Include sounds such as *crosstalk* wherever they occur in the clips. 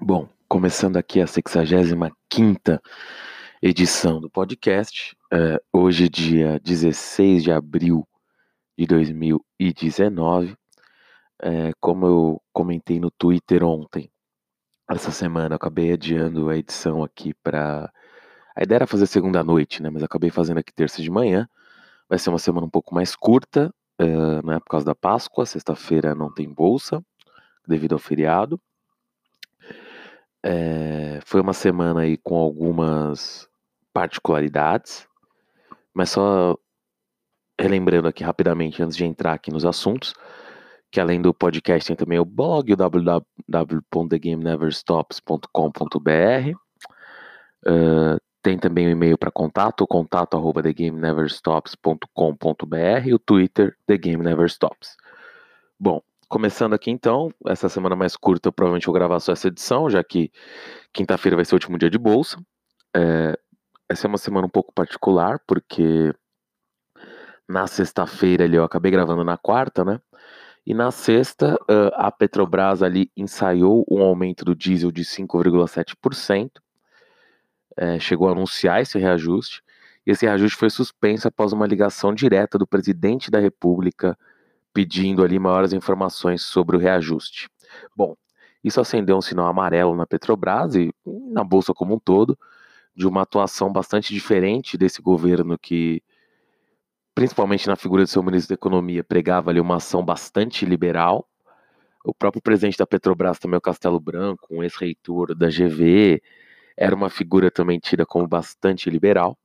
Bom, começando aqui a 65 edição do podcast, é, hoje, dia 16 de abril de 2019. É, como eu comentei no Twitter ontem, essa semana eu acabei adiando a edição aqui para. A ideia era fazer segunda noite, né? Mas acabei fazendo aqui terça de manhã. Vai ser uma semana um pouco mais curta, é por causa da Páscoa. Sexta-feira não tem bolsa, devido ao feriado. É, foi uma semana aí com algumas particularidades, mas só relembrando aqui rapidamente antes de entrar aqui nos assuntos, que além do podcast tem também o blog, o www.thegameneverstops.com.br. Uh, tem também o e-mail para contato, contato arroba thegameneverstops.com.br e o Twitter, The Game Never Stops. Bom, Começando aqui então, essa semana mais curta, eu provavelmente vou gravar só essa edição, já que quinta-feira vai ser o último dia de bolsa. É, essa é uma semana um pouco particular, porque na sexta-feira ali eu acabei gravando na quarta, né? E na sexta, a Petrobras ali ensaiou um aumento do diesel de 5,7%. É, chegou a anunciar esse reajuste. E esse reajuste foi suspenso após uma ligação direta do presidente da República pedindo ali maiores informações sobre o reajuste. Bom, isso acendeu um sinal amarelo na Petrobras e na bolsa como um todo, de uma atuação bastante diferente desse governo que, principalmente na figura do seu ministro da Economia, pregava ali uma ação bastante liberal. O próprio presidente da Petrobras, também o Castelo Branco, um ex-reitor da GV, era uma figura também tida como bastante liberal.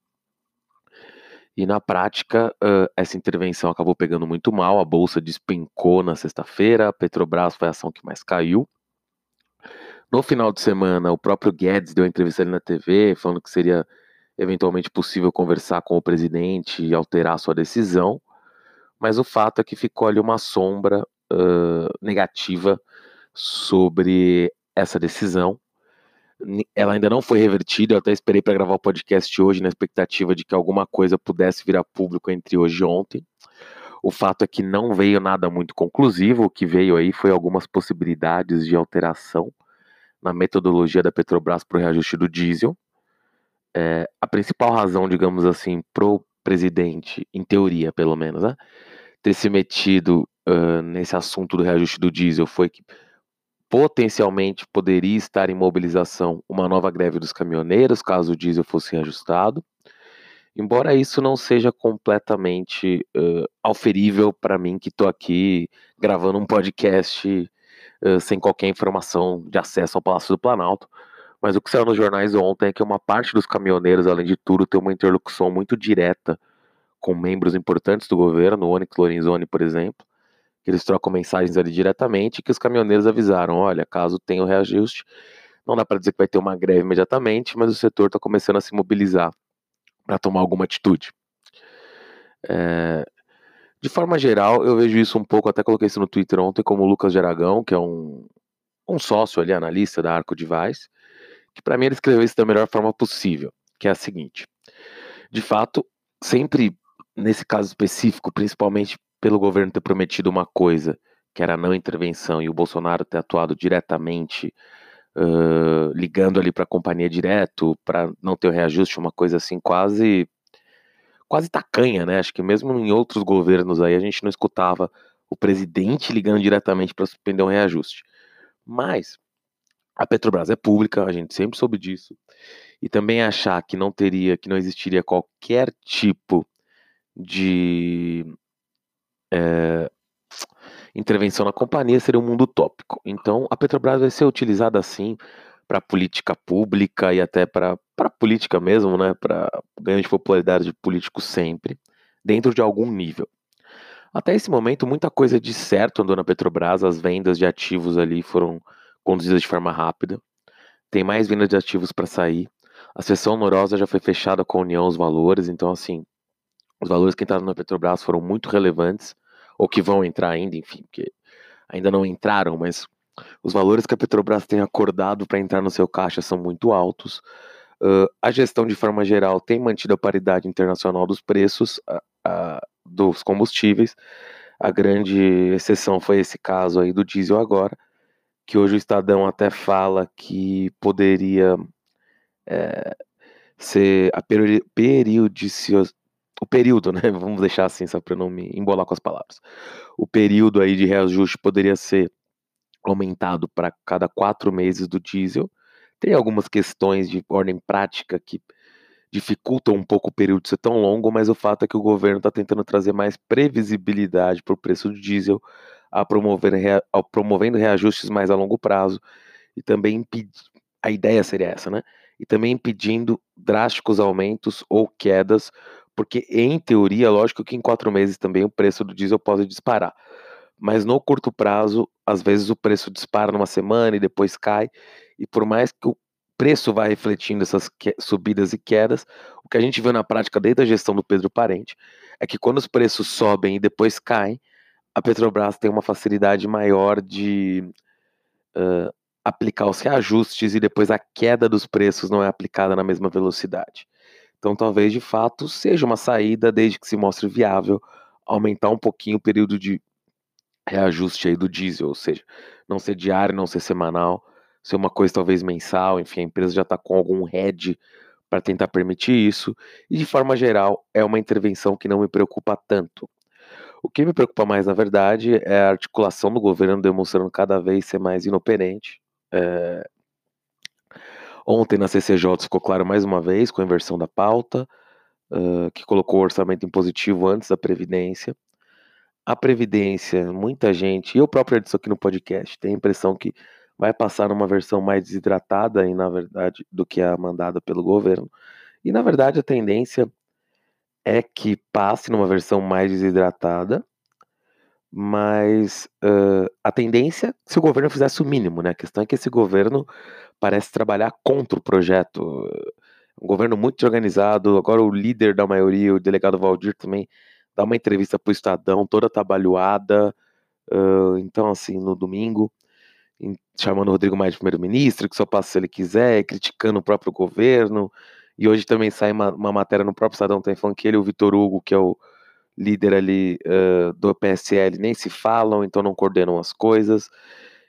E na prática, essa intervenção acabou pegando muito mal, a bolsa despencou na sexta-feira, a Petrobras foi a ação que mais caiu. No final de semana, o próprio Guedes deu uma entrevista ali na TV, falando que seria eventualmente possível conversar com o presidente e alterar sua decisão, mas o fato é que ficou ali uma sombra uh, negativa sobre essa decisão ela ainda não foi revertida. Eu até esperei para gravar o podcast hoje na expectativa de que alguma coisa pudesse virar público entre hoje e ontem. O fato é que não veio nada muito conclusivo. O que veio aí foi algumas possibilidades de alteração na metodologia da Petrobras para o reajuste do diesel. É, a principal razão, digamos assim, pro presidente, em teoria pelo menos, né, ter se metido uh, nesse assunto do reajuste do diesel foi que potencialmente poderia estar em mobilização uma nova greve dos caminhoneiros, caso o diesel fosse reajustado. Embora isso não seja completamente uh, auferível para mim, que estou aqui gravando um podcast uh, sem qualquer informação de acesso ao Palácio do Planalto. Mas o que saiu nos jornais ontem é que uma parte dos caminhoneiros, além de tudo, tem uma interlocução muito direta com membros importantes do governo, o Onyx Lorenzoni, por exemplo, que eles trocam mensagens ali diretamente, que os caminhoneiros avisaram, olha, caso tenha o reajuste, não dá para dizer que vai ter uma greve imediatamente, mas o setor está começando a se mobilizar para tomar alguma atitude. É... De forma geral, eu vejo isso um pouco, até coloquei isso no Twitter ontem, como o Lucas Geragão, que é um, um sócio ali, analista da Arco Device, que para mim ele escreveu isso da melhor forma possível, que é a seguinte. De fato, sempre nesse caso específico, principalmente pelo governo ter prometido uma coisa, que era a não intervenção, e o Bolsonaro ter atuado diretamente, uh, ligando ali para a companhia direto, para não ter o reajuste, uma coisa assim quase quase tacanha, né? Acho que mesmo em outros governos aí a gente não escutava o presidente ligando diretamente para suspender um reajuste. Mas a Petrobras é pública, a gente sempre soube disso. E também achar que não teria, que não existiria qualquer tipo de é, intervenção na companhia seria um mundo utópico. Então, a Petrobras vai ser utilizada assim para política pública e até para política mesmo, né? Para ganho de popularidade de políticos sempre, dentro de algum nível. Até esse momento, muita coisa de certo andou na Petrobras, as vendas de ativos ali foram conduzidas de forma rápida. Tem mais vendas de ativos para sair. A sessão honorosa já foi fechada com a União os valores, então assim, os valores que entraram na Petrobras foram muito relevantes ou que vão entrar ainda, enfim, porque ainda não entraram, mas os valores que a Petrobras tem acordado para entrar no seu caixa são muito altos. Uh, a gestão, de forma geral, tem mantido a paridade internacional dos preços dos combustíveis. A grande exceção foi esse caso aí do diesel agora, que hoje o Estadão até fala que poderia é, ser a periodicidade o período, né? *laughs* Vamos deixar assim, só para não me embolar com as palavras. O período aí de reajuste poderia ser aumentado para cada quatro meses do diesel. Tem algumas questões de ordem prática que dificultam um pouco o período ser tão longo, mas o fato é que o governo está tentando trazer mais previsibilidade para o preço do diesel, a promover, a, promovendo reajustes mais a longo prazo e também impedir. A ideia seria essa, né? E também impedindo drásticos aumentos ou quedas porque em teoria, lógico que em quatro meses também o preço do diesel pode disparar. Mas no curto prazo, às vezes o preço dispara numa semana e depois cai. E por mais que o preço vá refletindo essas subidas e quedas, o que a gente viu na prática desde a gestão do Pedro Parente é que quando os preços sobem e depois caem, a Petrobras tem uma facilidade maior de uh, aplicar os reajustes e depois a queda dos preços não é aplicada na mesma velocidade. Então, talvez de fato seja uma saída, desde que se mostre viável, aumentar um pouquinho o período de reajuste aí do diesel, ou seja, não ser diário, não ser semanal, ser uma coisa talvez mensal, enfim, a empresa já está com algum head para tentar permitir isso, e de forma geral é uma intervenção que não me preocupa tanto. O que me preocupa mais, na verdade, é a articulação do governo demonstrando cada vez ser mais inoperante, é, Ontem na CCJ ficou claro mais uma vez com a inversão da pauta, uh, que colocou o orçamento impositivo antes da Previdência. A Previdência, muita gente, e eu próprio disse aqui no podcast, tem a impressão que vai passar numa versão mais desidratada, e, na verdade, do que a mandada pelo governo. E na verdade a tendência é que passe numa versão mais desidratada, mas uh, a tendência, se o governo fizesse o mínimo, né? A questão é que esse governo parece trabalhar contra o projeto. Um governo muito organizado. Agora, o líder da maioria, o delegado Valdir, também dá uma entrevista para o Estadão, toda trabalhada. Uh, então, assim, no domingo, chamando o Rodrigo Maia de primeiro-ministro, que só passa se ele quiser, criticando o próprio governo. E hoje também sai uma, uma matéria no próprio Estadão, tem falando que ele o Vitor Hugo, que é o líder ali uh, do PSL nem se falam, então não coordenam as coisas.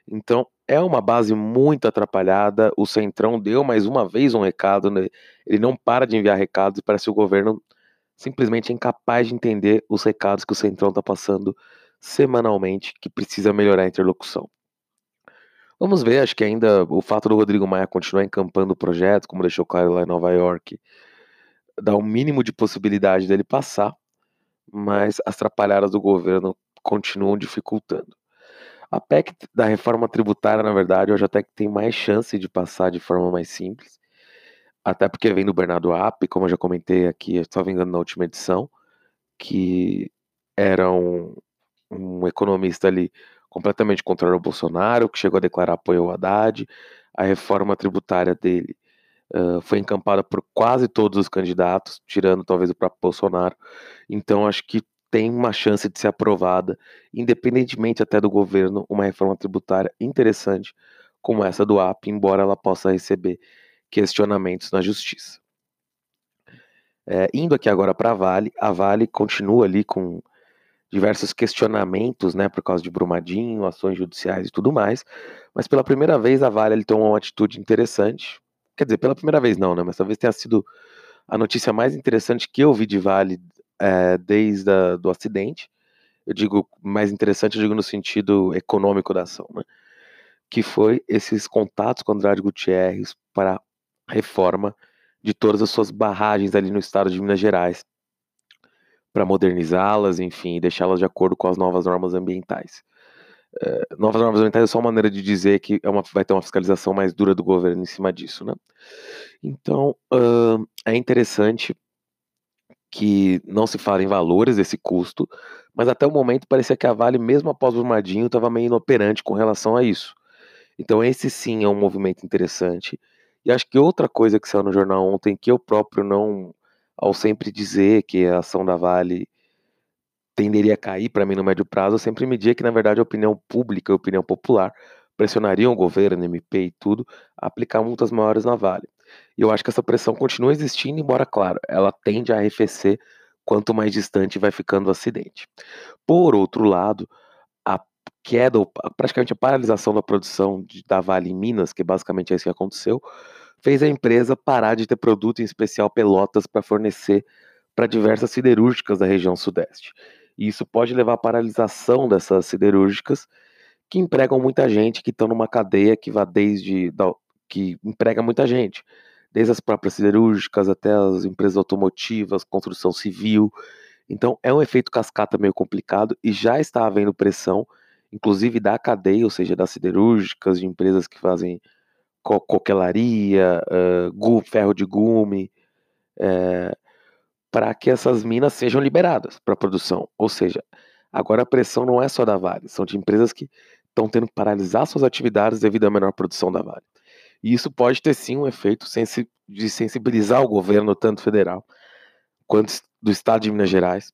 Então é uma base muito atrapalhada. O Centrão deu mais uma vez um recado, né? ele não para de enviar recados e parece que o governo simplesmente é incapaz de entender os recados que o Centrão está passando semanalmente, que precisa melhorar a interlocução. Vamos ver, acho que ainda o fato do Rodrigo Maia continuar encampando o projeto, como deixou claro lá em Nova York, dá o um mínimo de possibilidade dele passar mas as atrapalhadas do governo continuam dificultando. A PEC da reforma tributária, na verdade, hoje até que tem mais chance de passar de forma mais simples, até porque vem do Bernardo App, como eu já comentei aqui, estava engano na última edição, que era um, um economista ali completamente contrário ao Bolsonaro, que chegou a declarar apoio ao Haddad, a reforma tributária dele foi encampada por quase todos os candidatos, tirando talvez o próprio Bolsonaro. Então acho que tem uma chance de ser aprovada, independentemente até do governo, uma reforma tributária interessante como essa do AP, embora ela possa receber questionamentos na justiça. É, indo aqui agora para a Vale, a Vale continua ali com diversos questionamentos, né, por causa de Brumadinho, ações judiciais e tudo mais, mas pela primeira vez a Vale ele tomou uma atitude interessante, Quer dizer, pela primeira vez não, né? Mas talvez tenha sido a notícia mais interessante que eu vi de Vale é, desde o do acidente. Eu digo mais interessante, eu digo no sentido econômico da ação, né? Que foi esses contatos com Andrade Gutierrez para reforma de todas as suas barragens ali no estado de Minas Gerais, para modernizá-las, enfim, deixá-las de acordo com as novas normas ambientais. Novas normas ambientais é só uma maneira de dizer que é uma, vai ter uma fiscalização mais dura do governo em cima disso, né? Então, uh, é interessante que não se fala em valores desse custo, mas até o momento parecia que a Vale, mesmo após o Brumadinho, estava meio inoperante com relação a isso. Então, esse sim é um movimento interessante. E acho que outra coisa que saiu no jornal ontem, que eu próprio não, ao sempre dizer que a ação da Vale tenderia a cair para mim no médio prazo, eu sempre media que, na verdade, a opinião pública, a opinião popular, pressionariam o governo, MP e tudo, a aplicar multas maiores na Vale. E eu acho que essa pressão continua existindo, embora, claro, ela tende a arrefecer quanto mais distante vai ficando o acidente. Por outro lado, a queda, praticamente a paralisação da produção de, da Vale em Minas, que basicamente é isso que aconteceu, fez a empresa parar de ter produto, em especial pelotas, para fornecer para diversas siderúrgicas da região sudeste. E isso pode levar à paralisação dessas siderúrgicas, que empregam muita gente, que estão numa cadeia que vai desde. que emprega muita gente. Desde as próprias siderúrgicas até as empresas automotivas, construção civil. Então é um efeito cascata meio complicado e já está havendo pressão, inclusive da cadeia, ou seja, das siderúrgicas, de empresas que fazem co coquelaria, uh, ferro de gume, é, para que essas minas sejam liberadas para produção. Ou seja, agora a pressão não é só da Vale, são de empresas que estão tendo que paralisar suas atividades devido à menor produção da Vale. E isso pode ter sim um efeito de sensibilizar o governo, tanto federal quanto do estado de Minas Gerais,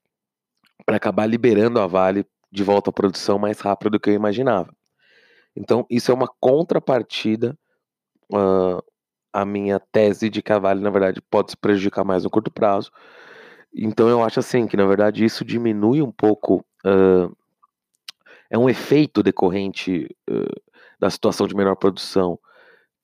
para acabar liberando a Vale de volta à produção mais rápido do que eu imaginava. Então, isso é uma contrapartida uh, à minha tese de que a Vale, na verdade, pode se prejudicar mais no curto prazo, então eu acho assim que na verdade isso diminui um pouco, uh, é um efeito decorrente uh, da situação de menor produção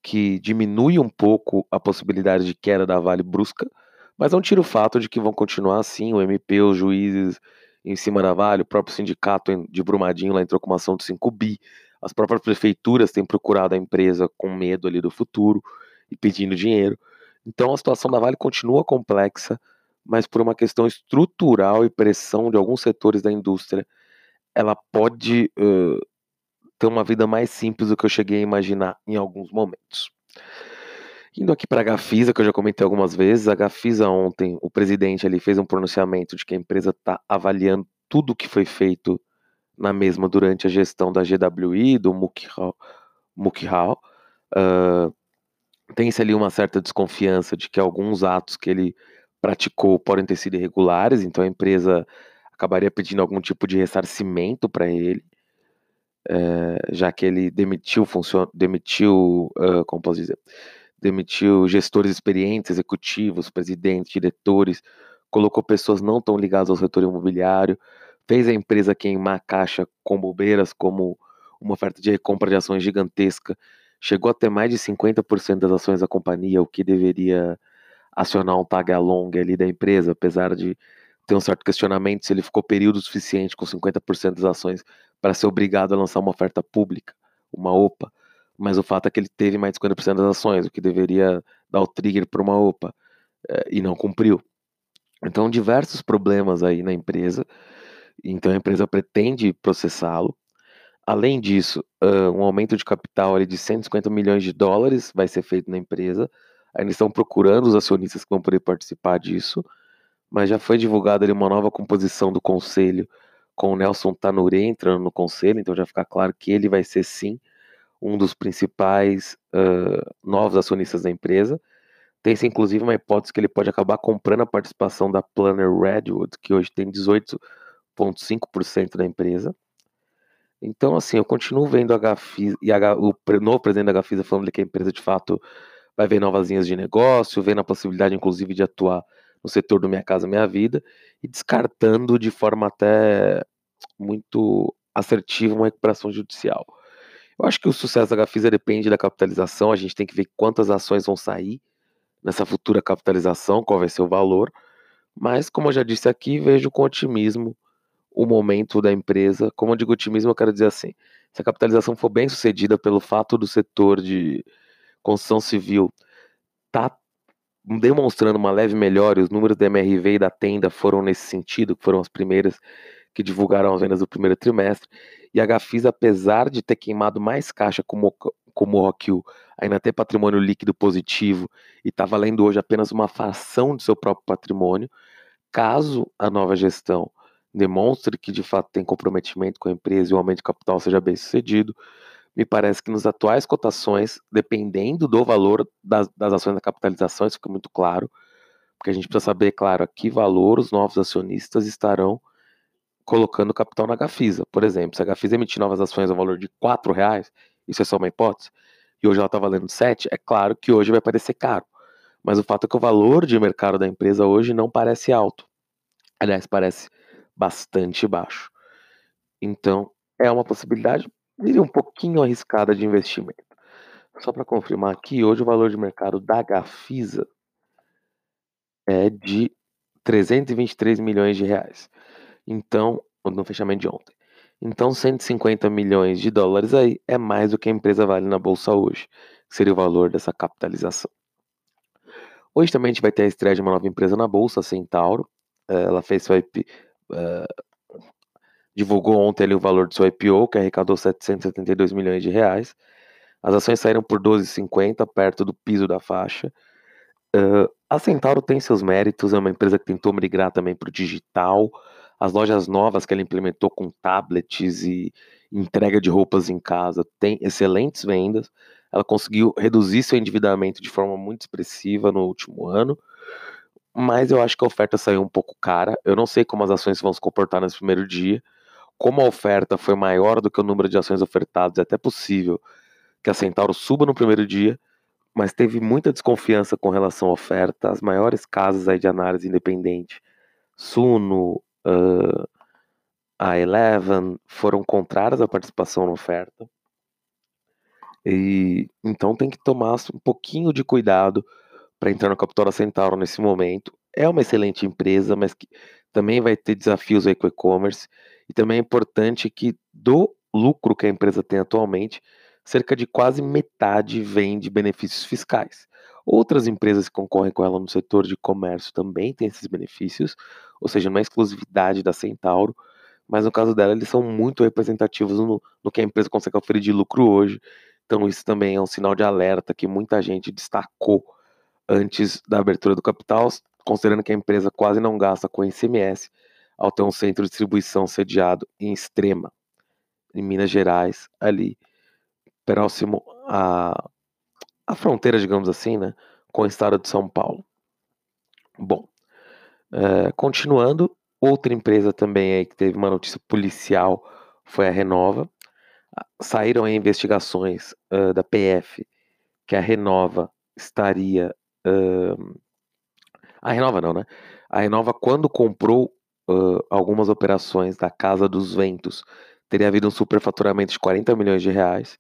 que diminui um pouco a possibilidade de queda da Vale brusca, mas não tira o fato de que vão continuar assim, o MP, os juízes em cima da Vale, o próprio sindicato de Brumadinho lá entrou com uma ação de 5 bi, as próprias prefeituras têm procurado a empresa com medo ali do futuro e pedindo dinheiro. Então a situação da Vale continua complexa, mas por uma questão estrutural e pressão de alguns setores da indústria, ela pode uh, ter uma vida mais simples do que eu cheguei a imaginar em alguns momentos. Indo aqui para a Gafisa, que eu já comentei algumas vezes, a Gafisa ontem, o presidente ali fez um pronunciamento de que a empresa está avaliando tudo o que foi feito na mesma durante a gestão da GWI, do Mukhal. Uh, Tem-se ali uma certa desconfiança de que alguns atos que ele praticou podem ter sido irregulares, então a empresa acabaria pedindo algum tipo de ressarcimento para ele, é, já que ele demitiu, funcion... demitiu, uh, como posso dizer, demitiu gestores experientes, executivos, presidentes, diretores, colocou pessoas não tão ligadas ao setor imobiliário, fez a empresa queimar a caixa com bobeiras, como uma oferta de recompra de ações gigantesca, chegou a ter mais de 50% das ações da companhia, o que deveria acionar um tag along ali da empresa, apesar de ter um certo questionamento se ele ficou período suficiente com 50% das ações para ser obrigado a lançar uma oferta pública, uma OPA. Mas o fato é que ele teve mais de 50% das ações, o que deveria dar o trigger para uma OPA, eh, e não cumpriu. Então, diversos problemas aí na empresa. Então, a empresa pretende processá-lo. Além disso, um aumento de capital ali de 150 milhões de dólares vai ser feito na empresa Ainda estão procurando os acionistas que vão poder participar disso, mas já foi divulgada ali uma nova composição do conselho, com o Nelson Tanure entrando no conselho, então já fica claro que ele vai ser sim um dos principais uh, novos acionistas da empresa. Tem-se inclusive uma hipótese que ele pode acabar comprando a participação da Planner Redwood, que hoje tem 18,5% da empresa. Então, assim, eu continuo vendo a Gafisa, e a, o novo presidente da Gafisa falando que a empresa de fato vai ver novas linhas de negócio, vendo a possibilidade, inclusive, de atuar no setor do Minha Casa Minha Vida e descartando de forma até muito assertiva uma recuperação judicial. Eu acho que o sucesso da Gafisa depende da capitalização, a gente tem que ver quantas ações vão sair nessa futura capitalização, qual vai ser o valor, mas como eu já disse aqui, vejo com otimismo o momento da empresa. Como eu digo otimismo, eu quero dizer assim, se a capitalização for bem sucedida pelo fato do setor de construção civil está demonstrando uma leve melhora, os números da MRV e da Tenda foram nesse sentido, foram as primeiras que divulgaram as vendas do primeiro trimestre, e a Gafisa, apesar de ter queimado mais caixa como, como o Rockhill, ainda tem patrimônio líquido positivo e está valendo hoje apenas uma fração do seu próprio patrimônio, caso a nova gestão demonstre que de fato tem comprometimento com a empresa e o aumento de capital seja bem sucedido, me parece que nos atuais cotações, dependendo do valor das, das ações da capitalização, isso fica muito claro, porque a gente precisa saber, claro, a que valor os novos acionistas estarão colocando capital na Gafisa. Por exemplo, se a Gafisa emitir novas ações ao valor de R$ reais, isso é só uma hipótese, e hoje ela está valendo 7, é claro que hoje vai parecer caro. Mas o fato é que o valor de mercado da empresa hoje não parece alto. Aliás, parece bastante baixo. Então, é uma possibilidade, diria um pouquinho arriscada de investimento. Só para confirmar aqui, hoje o valor de mercado da Gafisa é de 323 milhões de reais. Então, no fechamento de ontem. Então, 150 milhões de dólares aí é mais do que a empresa vale na bolsa hoje, que seria o valor dessa capitalização. Hoje também a gente vai ter a estreia de uma nova empresa na bolsa, a Centauro. Eh, ela fez seu IP, eh, divulgou ontem ali o valor do seu IPO, que arrecadou 772 milhões de reais. As ações saíram por 12,50, perto do piso da faixa. Uh, a Centauro tem seus méritos, é uma empresa que tentou migrar também para o digital. As lojas novas que ela implementou com tablets e entrega de roupas em casa tem excelentes vendas. Ela conseguiu reduzir seu endividamento de forma muito expressiva no último ano. Mas eu acho que a oferta saiu um pouco cara. Eu não sei como as ações vão se comportar nesse primeiro dia. Como a oferta foi maior do que o número de ações ofertadas, é até possível que a Centauro suba no primeiro dia, mas teve muita desconfiança com relação à oferta. As maiores casas aí de análise independente, Suno, uh, a Eleven, foram contrárias à participação na oferta. E então tem que tomar um pouquinho de cuidado para entrar no capital da Centauro nesse momento. É uma excelente empresa, mas que também vai ter desafios aí com o e-commerce. E também é importante que do lucro que a empresa tem atualmente, cerca de quase metade vem de benefícios fiscais. Outras empresas que concorrem com ela no setor de comércio também têm esses benefícios, ou seja, não é exclusividade da Centauro, mas no caso dela eles são muito representativos no, no que a empresa consegue oferecer de lucro hoje. Então isso também é um sinal de alerta que muita gente destacou antes da abertura do capital, considerando que a empresa quase não gasta com ICMS ao ter um centro de distribuição sediado em Extrema, em Minas Gerais, ali próximo à, à fronteira, digamos assim, né, com o estado de São Paulo. Bom, é, continuando, outra empresa também aí que teve uma notícia policial foi a Renova. Saíram aí investigações uh, da PF que a Renova estaria. Uh, a Renova não, né? A Renova, quando comprou uh, algumas operações da Casa dos Ventos, teria havido um superfaturamento de 40 milhões de reais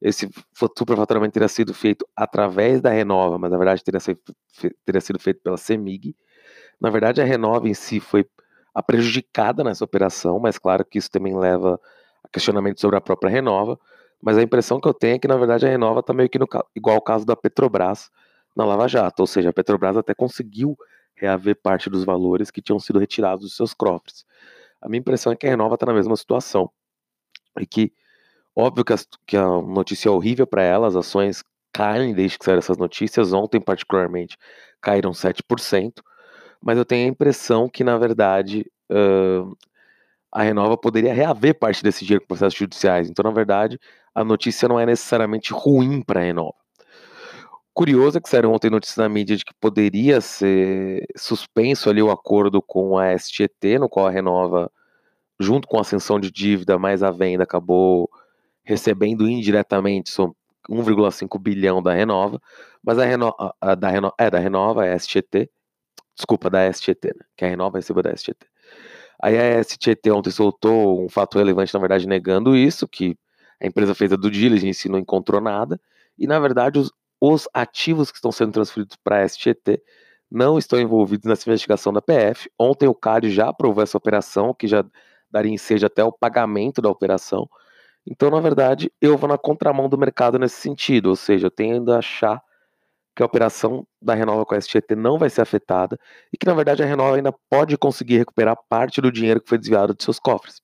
esse superfaturamento teria sido feito através da Renova, mas na verdade teria sido, teria sido feito pela CEMIG. Na verdade, a Renova em si foi a prejudicada nessa operação, mas claro que isso também leva a questionamento sobre a própria Renova. Mas a impressão que eu tenho é que, na verdade, a Renova está meio que no, igual ao caso da Petrobras na Lava Jato, ou seja, a Petrobras até conseguiu reaver parte dos valores que tinham sido retirados dos seus cofres. A minha impressão é que a Renova está na mesma situação e que Óbvio que, que a notícia é horrível para ela, as ações caem desde que saíram essas notícias. Ontem, particularmente, caíram 7%. Mas eu tenho a impressão que, na verdade, uh, a Renova poderia reaver parte desse dinheiro com processos judiciais. Então, na verdade, a notícia não é necessariamente ruim para a Renova. Curioso é que saíram ontem notícias na mídia de que poderia ser suspenso ali o acordo com a STT, no qual a Renova, junto com a ascensão de dívida mais a venda, acabou recebendo indiretamente 1,5 bilhão da Renova, mas a, Reno, a, da, Reno, é, da Renova, a STT, desculpa, da STT, né, que a Renova recebeu da STT. Aí a STT ontem soltou um fato relevante, na verdade, negando isso, que a empresa fez a due diligence e não encontrou nada, e na verdade os, os ativos que estão sendo transferidos para a STT não estão envolvidos nessa investigação da PF. Ontem o CAD já aprovou essa operação, que já daria ensejo até o pagamento da operação, então, na verdade, eu vou na contramão do mercado nesse sentido, ou seja, eu tendo a achar que a operação da Renova com a STT não vai ser afetada e que, na verdade, a Renova ainda pode conseguir recuperar parte do dinheiro que foi desviado de seus cofres.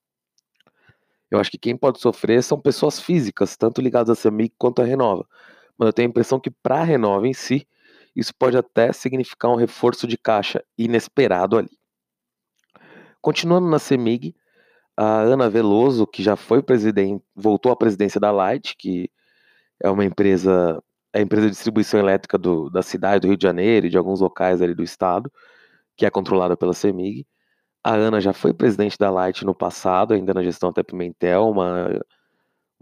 Eu acho que quem pode sofrer são pessoas físicas, tanto ligadas à CEMIG quanto à Renova. Mas eu tenho a impressão que para a Renova em si, isso pode até significar um reforço de caixa inesperado ali. Continuando na CEMIG, a Ana Veloso, que já foi presidente, voltou à presidência da Light, que é uma empresa, é a empresa de distribuição elétrica do, da cidade do Rio de Janeiro e de alguns locais ali do estado, que é controlada pela CEMIG. A Ana já foi presidente da Light no passado, ainda na gestão até Pimentel, uma,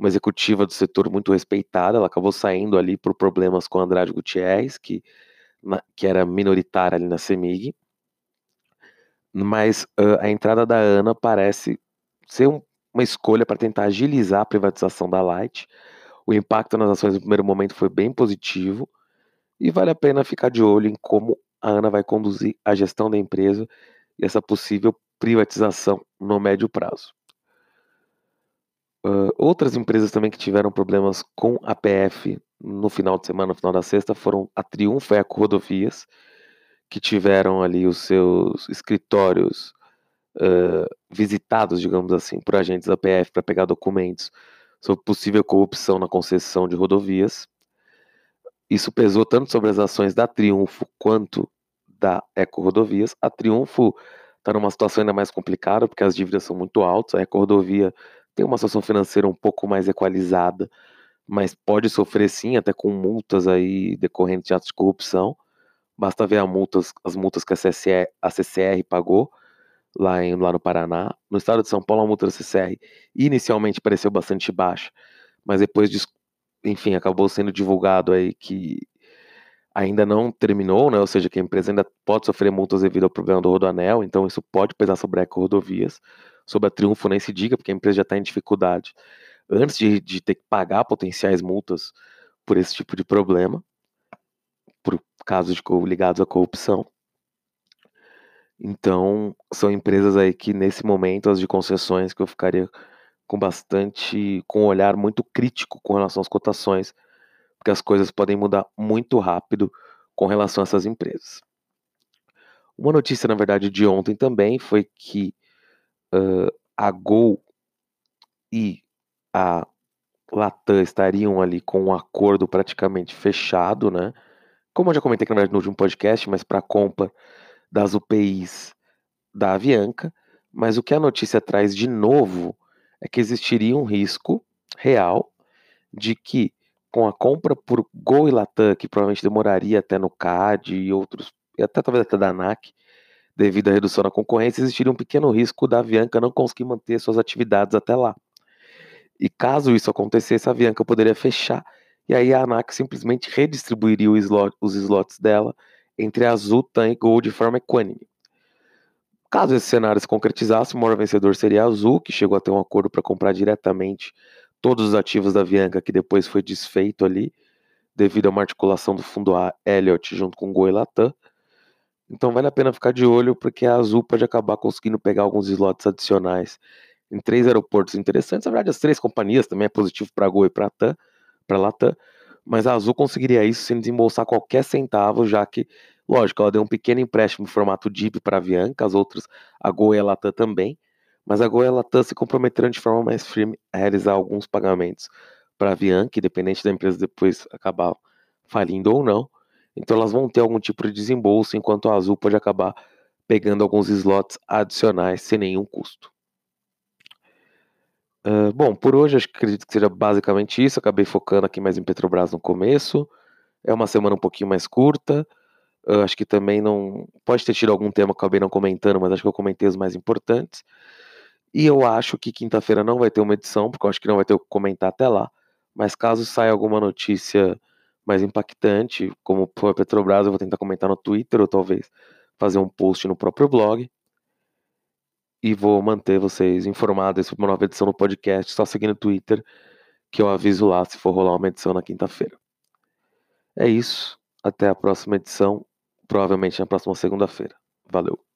uma executiva do setor muito respeitada. Ela acabou saindo ali por problemas com Andrade Gutierrez, que, na, que era minoritária ali na CEMIG. Mas uh, a entrada da Ana parece ser um uma escolha para tentar agilizar a privatização da Light. O impacto nas ações no primeiro momento foi bem positivo e vale a pena ficar de olho em como a Ana vai conduzir a gestão da empresa e essa possível privatização no médio prazo. Uh, outras empresas também que tiveram problemas com a PF no final de semana, no final da sexta, foram a Triunfo e a Rodovias, que tiveram ali os seus escritórios uh, visitados, digamos assim, por agentes da PF para pegar documentos sobre possível corrupção na concessão de rodovias. Isso pesou tanto sobre as ações da Triunfo quanto da Eco Rodovias. A Triunfo está numa situação ainda mais complicada, porque as dívidas são muito altas. A Eco Rodovia tem uma situação financeira um pouco mais equalizada, mas pode sofrer sim, até com multas aí decorrentes de atos de corrupção. Basta ver multas, as multas que a CCR, a CCR pagou lá, em, lá no Paraná. No estado de São Paulo, a multa da CCR inicialmente pareceu bastante baixa, mas depois, enfim, acabou sendo divulgado aí que ainda não terminou, né? Ou seja, que a empresa ainda pode sofrer multas devido ao problema do Rodoanel, então isso pode pesar sobre a Eco Rodovias. Sobre a Triunfo nem se diga, porque a empresa já está em dificuldade antes de, de ter que pagar potenciais multas por esse tipo de problema, por casos de, ligados à corrupção. Então, são empresas aí que nesse momento, as de concessões, que eu ficaria com bastante, com um olhar muito crítico com relação às cotações, porque as coisas podem mudar muito rápido com relação a essas empresas. Uma notícia, na verdade, de ontem também foi que uh, a Gol e a Latam estariam ali com um acordo praticamente fechado, né? Como eu já comentei no último podcast, mas para a compra das UPIs da Avianca. Mas o que a notícia traz de novo é que existiria um risco real de que com a compra por Gol e Latam, que provavelmente demoraria até no CAD e outros, e até talvez até da ANAC, devido à redução da concorrência, existiria um pequeno risco da Avianca não conseguir manter suas atividades até lá. E caso isso acontecesse, a Avianca poderia fechar e aí a ANAC simplesmente redistribuiria os slots dela entre Azul, TAM e Gol de forma equânime. Caso esse cenário se concretizasse, o maior vencedor seria a Azul, que chegou a ter um acordo para comprar diretamente todos os ativos da Avianca, que depois foi desfeito ali, devido a uma articulação do fundo Elliott junto com o Gol e Latam. Então vale a pena ficar de olho, porque a Azul pode acabar conseguindo pegar alguns slots adicionais em três aeroportos interessantes. Na verdade, as três companhias também é positivo para a Gol e para a Latam, mas a Azul conseguiria isso sem desembolsar qualquer centavo, já que, lógico, ela deu um pequeno empréstimo em formato DIP para a Avianca, as outras, a Gol e a Latam também, mas a Gol e a Latam se comprometeram de forma mais firme a realizar alguns pagamentos para a Avianca, independente da empresa depois acabar falindo ou não. Então elas vão ter algum tipo de desembolso, enquanto a Azul pode acabar pegando alguns slots adicionais sem nenhum custo. Uh, bom, por hoje acho que acredito que seja basicamente isso. Acabei focando aqui mais em Petrobras no começo. É uma semana um pouquinho mais curta. Uh, acho que também não. Pode ter tido algum tema que acabei não comentando, mas acho que eu comentei os mais importantes. E eu acho que quinta-feira não vai ter uma edição, porque eu acho que não vai ter o que comentar até lá. Mas caso saia alguma notícia mais impactante, como foi a Petrobras, eu vou tentar comentar no Twitter ou talvez fazer um post no próprio blog. E vou manter vocês informados sobre uma nova edição do podcast, só seguindo o Twitter, que eu aviso lá se for rolar uma edição na quinta-feira. É isso. Até a próxima edição, provavelmente na próxima segunda-feira. Valeu.